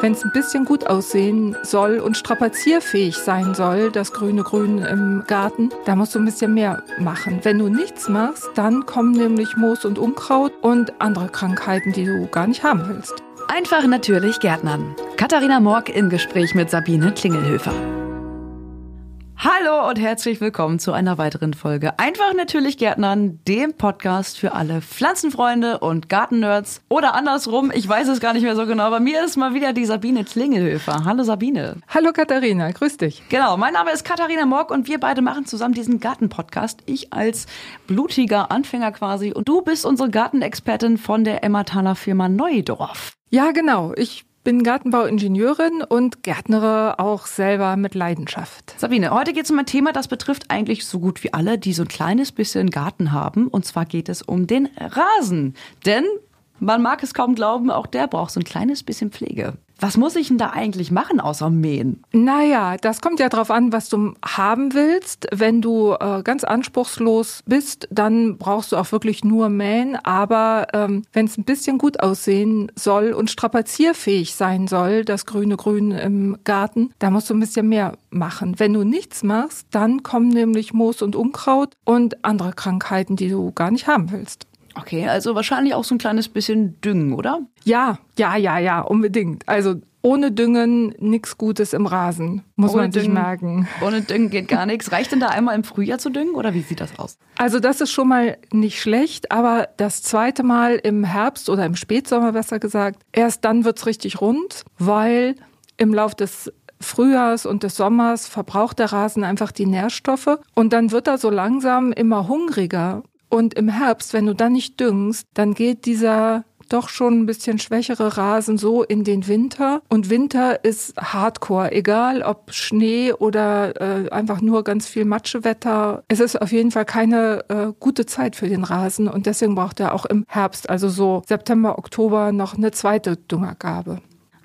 Wenn es ein bisschen gut aussehen soll und strapazierfähig sein soll, das grüne Grün im Garten, da musst du ein bisschen mehr machen. Wenn du nichts machst, dann kommen nämlich Moos und Unkraut und andere Krankheiten, die du gar nicht haben willst. Einfach natürlich Gärtnern. Katharina Morg im Gespräch mit Sabine Klingelhöfer. Hallo und herzlich willkommen zu einer weiteren Folge Einfach natürlich Gärtnern, dem Podcast für alle Pflanzenfreunde und Gartennerds oder andersrum, ich weiß es gar nicht mehr so genau, aber mir ist mal wieder die Sabine Klingelhöfer. Hallo Sabine. Hallo Katharina, grüß dich. Genau, mein Name ist Katharina Morg und wir beide machen zusammen diesen Gartenpodcast. Ich als blutiger Anfänger quasi und du bist unsere Gartenexpertin von der Emmataler Firma Neudorf. Ja, genau. Ich bin Gartenbauingenieurin und gärtnere auch selber mit Leidenschaft. Sabine, heute geht es um ein Thema, das betrifft eigentlich so gut wie alle, die so ein kleines bisschen Garten haben. Und zwar geht es um den Rasen. Denn man mag es kaum glauben, auch der braucht so ein kleines bisschen Pflege. Was muss ich denn da eigentlich machen außer mähen? Naja, das kommt ja darauf an, was du haben willst. Wenn du äh, ganz anspruchslos bist, dann brauchst du auch wirklich nur mähen. Aber ähm, wenn es ein bisschen gut aussehen soll und strapazierfähig sein soll, das grüne Grün im Garten, da musst du ein bisschen mehr machen. Wenn du nichts machst, dann kommen nämlich Moos und Unkraut und andere Krankheiten, die du gar nicht haben willst. Okay, also wahrscheinlich auch so ein kleines bisschen Düngen, oder? Ja, ja, ja, ja, unbedingt. Also ohne Düngen nichts Gutes im Rasen, muss ohne man sich Düngen, merken. Ohne Düngen geht gar nichts. Reicht denn da einmal im Frühjahr zu düngen oder wie sieht das aus? Also das ist schon mal nicht schlecht, aber das zweite Mal im Herbst oder im Spätsommer besser gesagt, erst dann wird's richtig rund, weil im Lauf des Frühjahrs und des Sommers verbraucht der Rasen einfach die Nährstoffe und dann wird er so langsam immer hungriger. Und im Herbst, wenn du dann nicht düngst, dann geht dieser doch schon ein bisschen schwächere Rasen so in den Winter. Und Winter ist Hardcore, egal ob Schnee oder äh, einfach nur ganz viel Matschewetter. Es ist auf jeden Fall keine äh, gute Zeit für den Rasen und deswegen braucht er auch im Herbst, also so September, Oktober, noch eine zweite Düngergabe.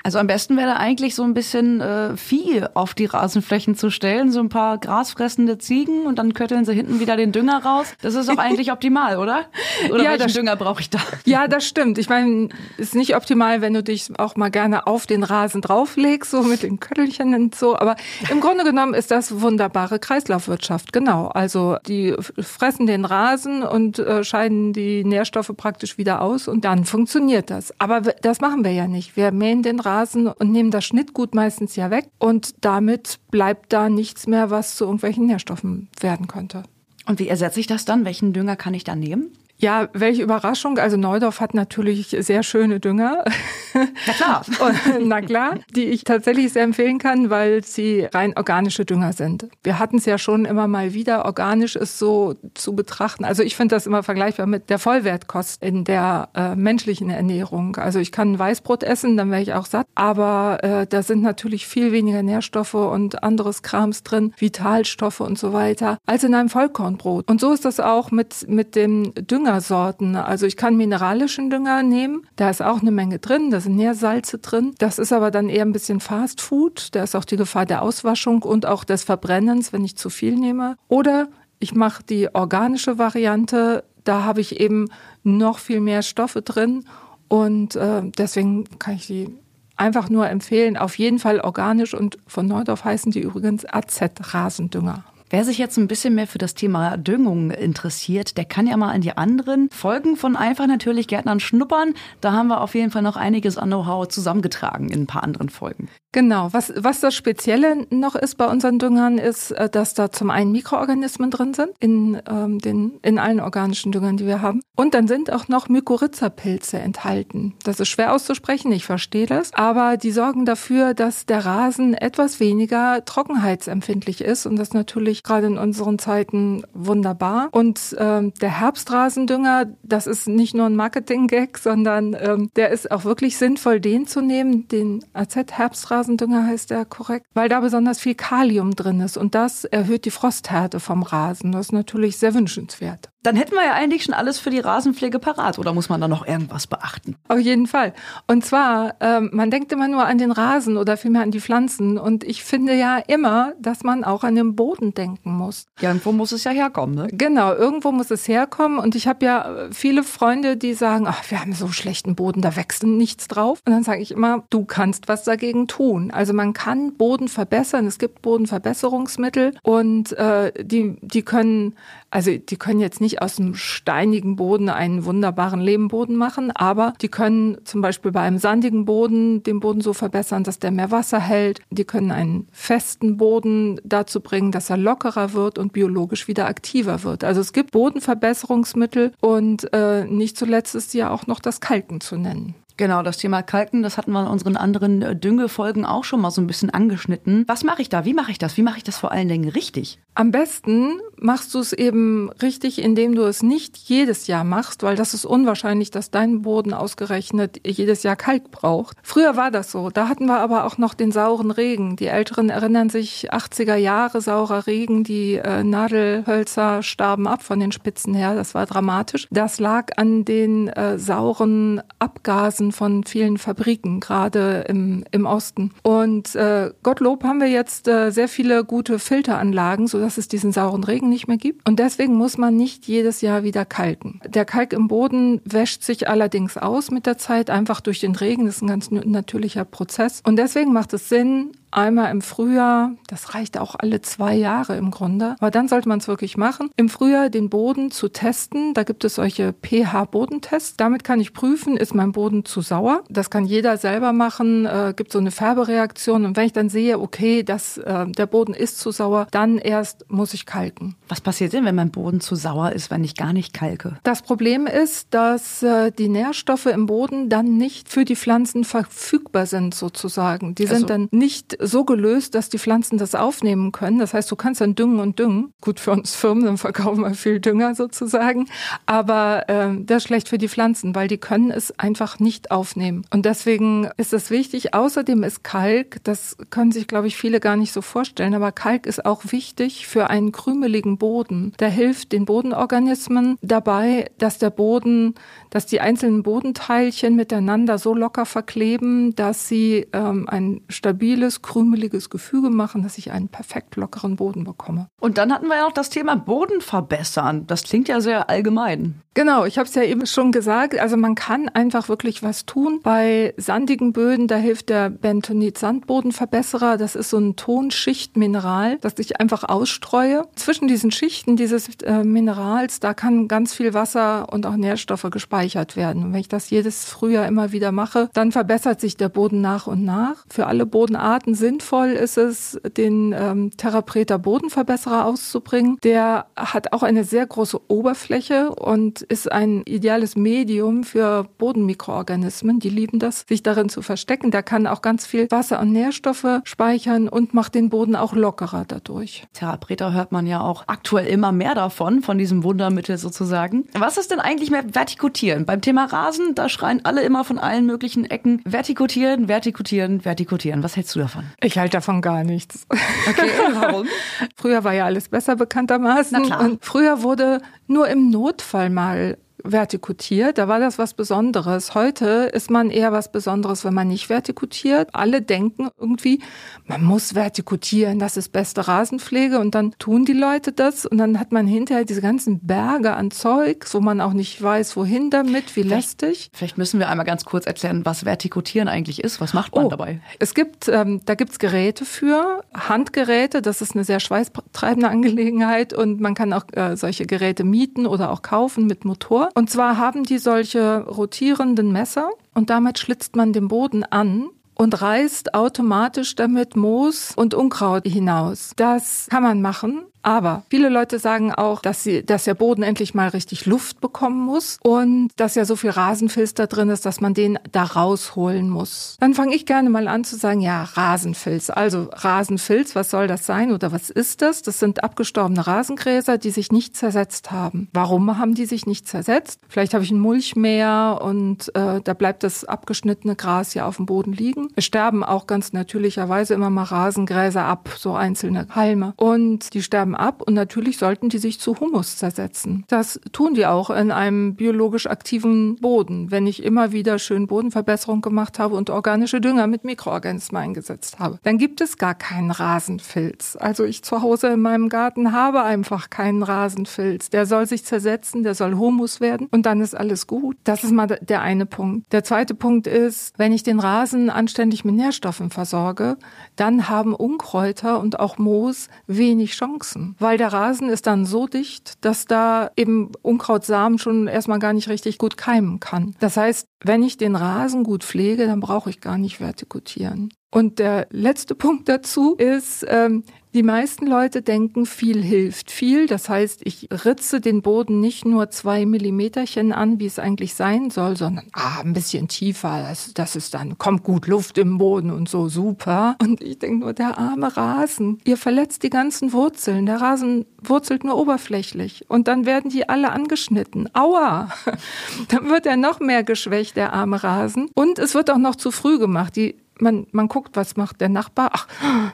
Also am besten wäre eigentlich so ein bisschen äh, Vieh auf die Rasenflächen zu stellen, so ein paar grasfressende Ziegen und dann kötteln sie hinten wieder den Dünger raus. Das ist doch eigentlich optimal, oder? Oder ja, welchen Dünger brauche ich da? Ja, das stimmt. Ich meine, ist nicht optimal, wenn du dich auch mal gerne auf den Rasen drauflegst, so mit den Köttelchen und so. Aber im Grunde genommen ist das wunderbare Kreislaufwirtschaft. Genau. Also die fressen den Rasen und äh, scheiden die Nährstoffe praktisch wieder aus und dann funktioniert das. Aber das machen wir ja nicht. Wir mähen den Rasen Rasen und nehmen das Schnittgut meistens ja weg und damit bleibt da nichts mehr, was zu irgendwelchen Nährstoffen werden könnte. Und wie ersetze ich das dann? Welchen Dünger kann ich da nehmen? Ja, welche Überraschung. Also Neudorf hat natürlich sehr schöne Dünger. Na klar. Na klar, die ich tatsächlich sehr empfehlen kann, weil sie rein organische Dünger sind. Wir hatten es ja schon immer mal wieder. Organisch ist so zu betrachten. Also ich finde das immer vergleichbar mit der Vollwertkost in der äh, menschlichen Ernährung. Also ich kann Weißbrot essen, dann wäre ich auch satt. Aber äh, da sind natürlich viel weniger Nährstoffe und anderes Krams drin, Vitalstoffe und so weiter, als in einem Vollkornbrot. Und so ist das auch mit, mit dem Dünger Düngersorten. Also ich kann mineralischen Dünger nehmen, da ist auch eine Menge drin, da sind Nährsalze drin. Das ist aber dann eher ein bisschen Fast Food, da ist auch die Gefahr der Auswaschung und auch des Verbrennens, wenn ich zu viel nehme. Oder ich mache die organische Variante, da habe ich eben noch viel mehr Stoffe drin und äh, deswegen kann ich die einfach nur empfehlen. Auf jeden Fall organisch und von Neudorf heißen die übrigens AZ-Rasendünger. Wer sich jetzt ein bisschen mehr für das Thema Düngung interessiert, der kann ja mal in die anderen Folgen von Einfach natürlich Gärtnern schnuppern. Da haben wir auf jeden Fall noch einiges an Know-how zusammengetragen in ein paar anderen Folgen. Genau. Was, was das Spezielle noch ist bei unseren Düngern, ist, äh, dass da zum einen Mikroorganismen drin sind, in, ähm, den, in allen organischen Düngern, die wir haben. Und dann sind auch noch Mykorrhiza-Pilze enthalten. Das ist schwer auszusprechen, ich verstehe das. Aber die sorgen dafür, dass der Rasen etwas weniger trockenheitsempfindlich ist. Und das natürlich gerade in unseren Zeiten wunderbar. Und ähm, der Herbstrasendünger, das ist nicht nur ein Marketing-Gag, sondern ähm, der ist auch wirklich sinnvoll, den zu nehmen, den AZ-Herbstrasendünger Rasendünger heißt der korrekt, weil da besonders viel Kalium drin ist und das erhöht die Frosthärte vom Rasen. Das ist natürlich sehr wünschenswert. Dann hätten wir ja eigentlich schon alles für die Rasenpflege parat. Oder muss man da noch irgendwas beachten? Auf jeden Fall. Und zwar, ähm, man denkt immer nur an den Rasen oder vielmehr an die Pflanzen. Und ich finde ja immer, dass man auch an den Boden denken muss. Irgendwo muss es ja herkommen, ne? Genau, irgendwo muss es herkommen. Und ich habe ja viele Freunde, die sagen, ach, wir haben so schlechten Boden, da wächst nichts drauf. Und dann sage ich immer, du kannst was dagegen tun. Also man kann Boden verbessern. Es gibt Bodenverbesserungsmittel und äh, die, die können also die können jetzt nicht aus dem steinigen Boden einen wunderbaren Lehmboden machen, aber die können zum Beispiel bei einem sandigen Boden den Boden so verbessern, dass der mehr Wasser hält. Die können einen festen Boden dazu bringen, dass er lockerer wird und biologisch wieder aktiver wird. Also es gibt Bodenverbesserungsmittel und äh, nicht zuletzt ist ja auch noch das Kalken zu nennen. Genau, das Thema Kalken, das hatten wir in unseren anderen äh, Düngefolgen auch schon mal so ein bisschen angeschnitten. Was mache ich da? Wie mache ich das? Wie mache ich das vor allen Dingen richtig? Am besten machst du es eben richtig, indem du es nicht jedes Jahr machst, weil das ist unwahrscheinlich, dass dein Boden ausgerechnet jedes Jahr Kalk braucht. Früher war das so. Da hatten wir aber auch noch den sauren Regen. Die Älteren erinnern sich 80er Jahre saurer Regen. Die äh, Nadelhölzer starben ab von den Spitzen her. Das war dramatisch. Das lag an den äh, sauren Abgasen von vielen Fabriken, gerade im, im Osten. Und äh, Gottlob haben wir jetzt äh, sehr viele gute Filteranlagen, sodass es diesen sauren Regen nicht mehr gibt. Und deswegen muss man nicht jedes Jahr wieder kalken. Der Kalk im Boden wäscht sich allerdings aus mit der Zeit, einfach durch den Regen. Das ist ein ganz natürlicher Prozess. Und deswegen macht es Sinn, Einmal im Frühjahr, das reicht auch alle zwei Jahre im Grunde, aber dann sollte man es wirklich machen. Im Frühjahr den Boden zu testen, da gibt es solche pH-Bodentests. Damit kann ich prüfen, ist mein Boden zu sauer. Das kann jeder selber machen, äh, gibt so eine Färbereaktion und wenn ich dann sehe, okay, dass äh, der Boden ist zu sauer, dann erst muss ich kalken. Was passiert denn, wenn mein Boden zu sauer ist, wenn ich gar nicht kalke? Das Problem ist, dass äh, die Nährstoffe im Boden dann nicht für die Pflanzen verfügbar sind sozusagen. Die sind also, dann nicht so gelöst, dass die Pflanzen das aufnehmen können. Das heißt, du kannst dann düngen und düngen. Gut für uns Firmen, dann verkaufen wir viel Dünger sozusagen. Aber äh, das ist schlecht für die Pflanzen, weil die können es einfach nicht aufnehmen. Und deswegen ist es wichtig. Außerdem ist Kalk, das können sich, glaube ich, viele gar nicht so vorstellen, aber Kalk ist auch wichtig für einen krümeligen Boden. Der hilft den Bodenorganismen dabei, dass der Boden, dass die einzelnen Bodenteilchen miteinander so locker verkleben, dass sie ähm, ein stabiles, krümeliges Gefüge machen, dass ich einen perfekt lockeren Boden bekomme. Und dann hatten wir ja noch das Thema Boden verbessern. Das klingt ja sehr allgemein. Genau, ich habe es ja eben schon gesagt. Also man kann einfach wirklich was tun. Bei sandigen Böden, da hilft der Bentonit Sandbodenverbesserer. Das ist so ein Tonschichtmineral, das ich einfach ausstreue. Zwischen diesen Schichten dieses äh, Minerals, da kann ganz viel Wasser und auch Nährstoffe gespeichert werden. Und wenn ich das jedes Frühjahr immer wieder mache, dann verbessert sich der Boden nach und nach. Für alle Bodenarten sinnvoll ist es, den ähm, Therapreta Bodenverbesserer auszubringen. Der hat auch eine sehr große Oberfläche und ist ein ideales Medium für Bodenmikroorganismen. Die lieben das, sich darin zu verstecken. Der kann auch ganz viel Wasser und Nährstoffe speichern und macht den Boden auch lockerer dadurch. Therapreta hört man ja auch aktuell immer mehr davon, von diesem Wundermittel sozusagen. Was ist denn eigentlich mehr Vertikutieren? Beim Thema Rasen, da schreien alle immer von allen möglichen Ecken Vertikutieren, Vertikutieren, Vertikutieren. Was hältst du davon? Ich halte davon gar nichts. Okay, warum? früher war ja alles besser bekanntermaßen. Na klar. Und früher wurde nur im Notfall mal vertikutiert, da war das was Besonderes. Heute ist man eher was Besonderes, wenn man nicht vertikutiert. Alle denken irgendwie, man muss vertikutieren, das ist beste Rasenpflege und dann tun die Leute das und dann hat man hinterher diese ganzen Berge an Zeug, wo man auch nicht weiß, wohin damit, wie vielleicht, lästig. Vielleicht müssen wir einmal ganz kurz erklären, was Vertikutieren eigentlich ist. Was macht man oh, dabei? Es gibt, ähm, da gibt's Geräte für, Handgeräte, das ist eine sehr schweißtreibende Angelegenheit und man kann auch äh, solche Geräte mieten oder auch kaufen mit Motor. Und zwar haben die solche rotierenden Messer und damit schlitzt man den Boden an und reißt automatisch damit Moos und Unkraut hinaus. Das kann man machen. Aber viele Leute sagen auch, dass, sie, dass der Boden endlich mal richtig Luft bekommen muss und dass ja so viel Rasenfilz da drin ist, dass man den da rausholen muss. Dann fange ich gerne mal an zu sagen, ja, Rasenfilz. Also Rasenfilz, was soll das sein oder was ist das? Das sind abgestorbene Rasengräser, die sich nicht zersetzt haben. Warum haben die sich nicht zersetzt? Vielleicht habe ich ein Mulchmeer und äh, da bleibt das abgeschnittene Gras ja auf dem Boden liegen. Es sterben auch ganz natürlicherweise immer mal Rasengräser ab, so einzelne Halme. Und die sterben sterben ab und natürlich sollten die sich zu Humus zersetzen. Das tun die auch in einem biologisch aktiven Boden, wenn ich immer wieder schön Bodenverbesserung gemacht habe und organische Dünger mit Mikroorganismen eingesetzt habe. Dann gibt es gar keinen Rasenfilz. Also ich zu Hause in meinem Garten habe einfach keinen Rasenfilz. Der soll sich zersetzen, der soll Humus werden und dann ist alles gut. Das ist mal der eine Punkt. Der zweite Punkt ist, wenn ich den Rasen anständig mit Nährstoffen versorge, dann haben Unkräuter und auch Moos wenig Chancen, weil der Rasen ist dann so dicht, dass da eben Unkrautsamen schon erstmal gar nicht richtig gut keimen kann. Das heißt, wenn ich den Rasen gut pflege, dann brauche ich gar nicht vertikutieren. Und der letzte Punkt dazu ist, ähm, die meisten Leute denken, viel hilft viel. Das heißt, ich ritze den Boden nicht nur zwei Millimeterchen an, wie es eigentlich sein soll, sondern ah, ein bisschen tiefer. Das, das ist dann, kommt gut Luft im Boden und so super. Und ich denke nur, der arme Rasen. Ihr verletzt die ganzen Wurzeln. Der Rasen wurzelt nur oberflächlich. Und dann werden die alle angeschnitten. Aua! Dann wird er noch mehr geschwächt, der arme Rasen. Und es wird auch noch zu früh gemacht. Die man, man guckt, was macht der Nachbar. Ach,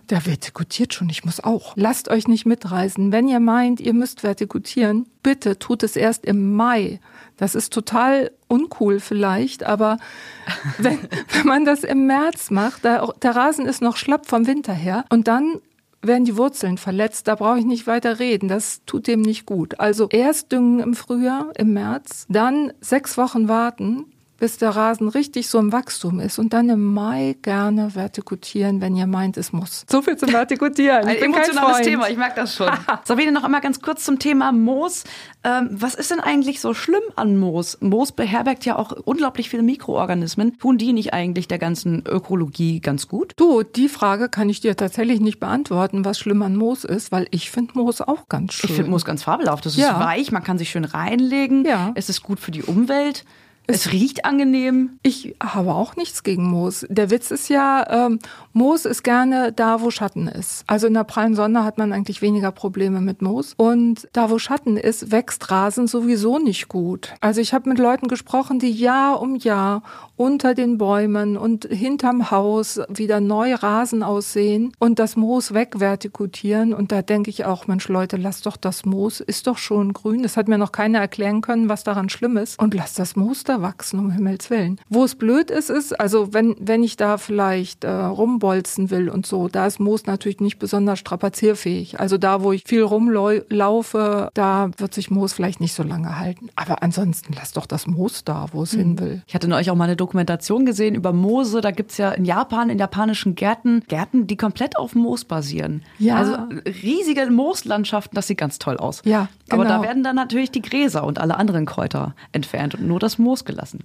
der vertikutiert schon, ich muss auch. Lasst euch nicht mitreißen. Wenn ihr meint, ihr müsst vertikutieren, bitte tut es erst im Mai. Das ist total uncool vielleicht, aber wenn, wenn man das im März macht, der, der Rasen ist noch schlapp vom Winter her und dann werden die Wurzeln verletzt, da brauche ich nicht weiter reden, das tut dem nicht gut. Also erst düngen im Frühjahr, im März, dann sechs Wochen warten, bis der Rasen richtig so im Wachstum ist und dann im Mai gerne vertikutieren, wenn ihr meint, es muss. So viel zum Vertikutieren. Ein emotionales Thema, ich merke das schon. Sabine, noch einmal ganz kurz zum Thema Moos. Ähm, was ist denn eigentlich so schlimm an Moos? Moos beherbergt ja auch unglaublich viele Mikroorganismen. Tun die nicht eigentlich der ganzen Ökologie ganz gut? Du, die Frage kann ich dir tatsächlich nicht beantworten, was schlimm an Moos ist, weil ich finde Moos auch ganz schön. Ich finde Moos ganz fabelhaft. Das ist ja. weich, man kann sich schön reinlegen. Ja. Es ist gut für die Umwelt. Es, riecht angenehm. Ich habe auch nichts gegen Moos. Der Witz ist ja, ähm, Moos ist gerne da, wo Schatten ist. Also in der prallen Sonne hat man eigentlich weniger Probleme mit Moos. Und da, wo Schatten ist, wächst Rasen sowieso nicht gut. Also ich habe mit Leuten gesprochen, die Jahr um Jahr unter den Bäumen und hinterm Haus wieder neu Rasen aussehen und das Moos wegvertikutieren. Und da denke ich auch, Mensch Leute, lasst doch das Moos, ist doch schon grün. Das hat mir noch keiner erklären können, was daran schlimm ist. Und lasst das Moos da wachsen, um Himmels Willen. Wo es blöd ist, ist, also wenn, wenn ich da vielleicht äh, rumbolzen will und so, da ist Moos natürlich nicht besonders strapazierfähig. Also da, wo ich viel rumlaufe, da wird sich Moos vielleicht nicht so lange halten. Aber ansonsten lasst doch das Moos da, wo es mhm. hin will. Ich hatte neulich auch mal eine Dokumentation gesehen über Moose. Da gibt's ja in Japan, in japanischen Gärten, Gärten, die komplett auf Moos basieren. Ja. Also riesige Mooslandschaften, das sieht ganz toll aus. Ja, genau. Aber da werden dann natürlich die Gräser und alle anderen Kräuter entfernt und nur das Moos gelassen.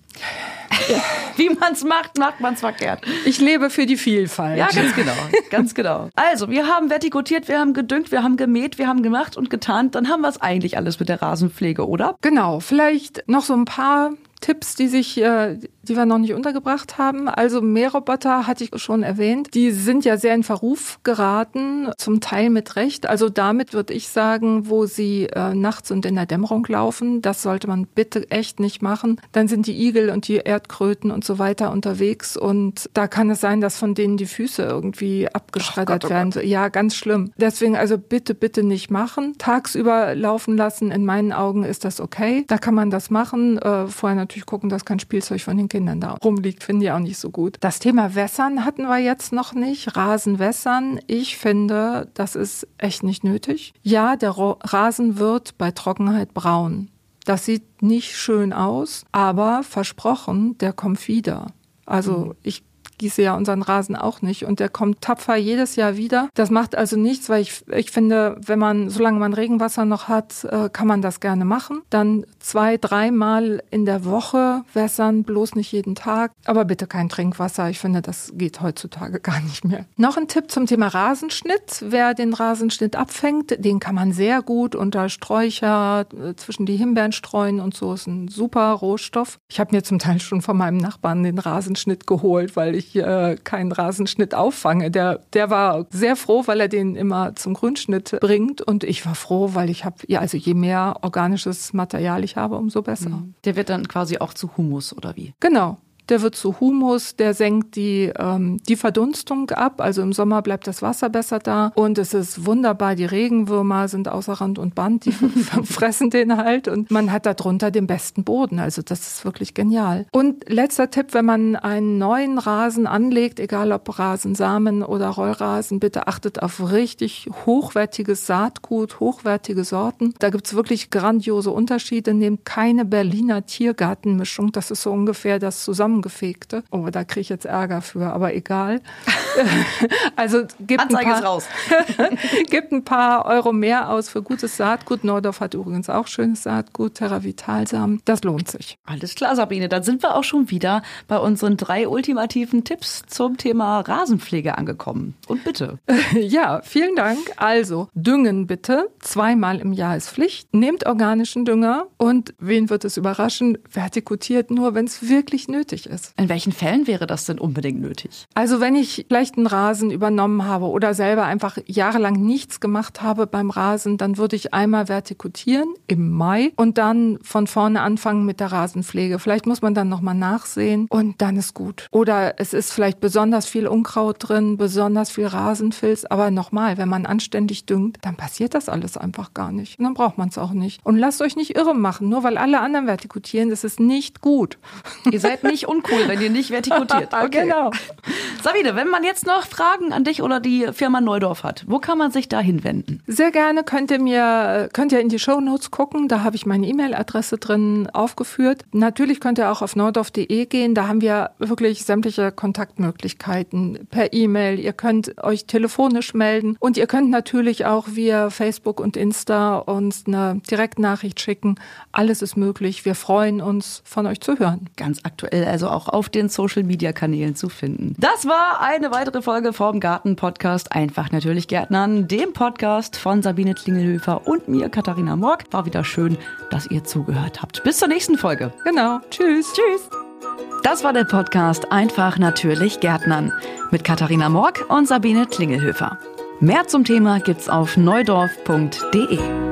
Ja. Wie man's macht, macht man's verkehrt. Ich lebe für die Vielfalt. Ja, ganz genau, ganz genau. Also, wir haben vertikutiert, wir haben gedüngt, wir haben gemäht, wir haben gemacht und getan. Dann haben wir es eigentlich alles mit der Rasenpflege, oder? Genau. Vielleicht noch so ein paar Tipps, die sich, äh, die wir noch nicht untergebracht haben. Also Mähroboter hatte ich schon erwähnt. Die sind ja sehr in Verruf geraten, zum Teil mit Recht. Also damit würde ich sagen, wo sie äh, nachts und in der Dämmerung laufen, das sollte man bitte echt nicht machen. Dann sind die Igel und die Erdkröten und so weiter unterwegs und da kann es sein, dass von denen die Füße irgendwie abgeschreddert Gott, oh werden. Ja, ganz schlimm. Deswegen also bitte, bitte nicht machen. Tagsüber laufen lassen, in meinen Augen ist das okay. Da kann man das machen. Äh, vorher natürlich gucken, dass kein Spielzeug von den Kindern da rumliegt, finde ich auch nicht so gut. Das Thema Wässern hatten wir jetzt noch nicht. Rasen wässern. Ich finde, das ist echt nicht nötig. Ja, der Rasen wird bei Trockenheit braun. Das sieht nicht schön aus, aber versprochen, der kommt wieder. Also mhm. ich gieße ja unseren Rasen auch nicht und der kommt tapfer jedes Jahr wieder. Das macht also nichts, weil ich, ich finde, wenn man, solange man Regenwasser noch hat, äh, kann man das gerne machen. Dann zwei, dreimal in der Woche wässern, bloß nicht jeden Tag. Aber bitte kein Trinkwasser. Ich finde, das geht heutzutage gar nicht mehr. Noch ein Tipp zum Thema Rasenschnitt. Wer den Rasenschnitt abfängt, den kann man sehr gut unter Sträucher äh, zwischen die Himbeeren streuen und so ist ein super Rohstoff. Ich habe mir zum Teil schon von meinem Nachbarn den Rasenschnitt geholt, weil ich äh, keinen Rasenschnitt auffange. Der, der war sehr froh, weil er den immer zum Grünschnitt bringt. Und ich war froh, weil ich habe, ja, also je mehr organisches Material ich habe, umso besser. Mhm. Der wird dann quasi auch zu Humus oder wie? Genau. Der wird zu Humus, der senkt die, ähm, die Verdunstung ab. Also im Sommer bleibt das Wasser besser da. Und es ist wunderbar. Die Regenwürmer sind außer Rand und Band, die fressen den halt. Und man hat darunter den besten Boden. Also das ist wirklich genial. Und letzter Tipp, wenn man einen neuen Rasen anlegt, egal ob Rasensamen oder Rollrasen, bitte achtet auf richtig hochwertiges Saatgut, hochwertige Sorten. Da gibt's wirklich grandiose Unterschiede. Nehmt keine Berliner Tiergartenmischung. Das ist so ungefähr das zusammengefegte. Oh, da kriege ich jetzt Ärger für, aber egal. also gibt ein, paar, gibt ein paar Euro mehr aus für gutes Saatgut. Nordorf hat übrigens auch schönes Saatgut, Terravitalsamen. Das lohnt sich. Alles klar, Sabine. Dann sind wir auch schon wieder bei unseren drei ultimativen Tipps zum Thema Rasenpflege angekommen. Und bitte. ja, vielen Dank. Also, düngen bitte. Zweimal im Jahr ist Pflicht. Nehmt organischen Dünger und wen wird es überraschen? Vertikutiert nur, wenn es wirklich nötig ist. In welchen Fällen wäre das denn unbedingt nötig? Also, wenn ich vielleicht einen Rasen übernommen habe oder selber einfach jahrelang nichts gemacht habe beim Rasen, dann würde ich einmal vertikutieren im Mai und dann von vorne anfangen mit der Rasenpflege. Vielleicht muss man dann nochmal nachsehen und dann ist gut. Oder es ist vielleicht besonders viel Unkraut drin, besonders viel Rasenfilz. Aber nochmal, wenn man anständig düngt, dann passiert das alles einfach gar nicht. Und dann braucht man es auch nicht. Und lasst euch nicht irre machen, nur weil alle anderen vertikutieren, das ist nicht gut. Ihr seid nicht uncool, wenn ihr nicht vertikutiert. Okay. genau. Sabine, wenn man jetzt noch Fragen an dich oder die Firma Neudorf hat, wo kann man sich da hinwenden? Sehr gerne könnt ihr mir, könnt ihr in die Show Notes gucken. Da habe ich meine E-Mail-Adresse drin aufgeführt. Natürlich könnt ihr auch auf neudorf.de gehen. Da haben wir wirklich sämtliche Kontaktmöglichkeiten per E-Mail. Ihr könnt euch telefonisch melden und ihr könnt natürlich auch via Facebook und Insta uns eine Direktnachricht schicken. Alles ist möglich. Wir freuen uns, von euch zu hören. Ganz aktuell, also auch auf den Social Media Kanälen zu finden. Das war eine weitere Folge vom Garten Podcast Einfach natürlich Gärtnern, dem Podcast von Sabine Klingelhöfer und mir, Katharina Morg. War wieder schön, dass ihr zugehört habt. Bis zur nächsten Folge. Genau. Tschüss. Tschüss. Das war der Podcast Einfach natürlich Gärtnern mit Katharina Morg und Sabine Klingelhöfer. Mehr zum Thema gibt's auf neudorf.de.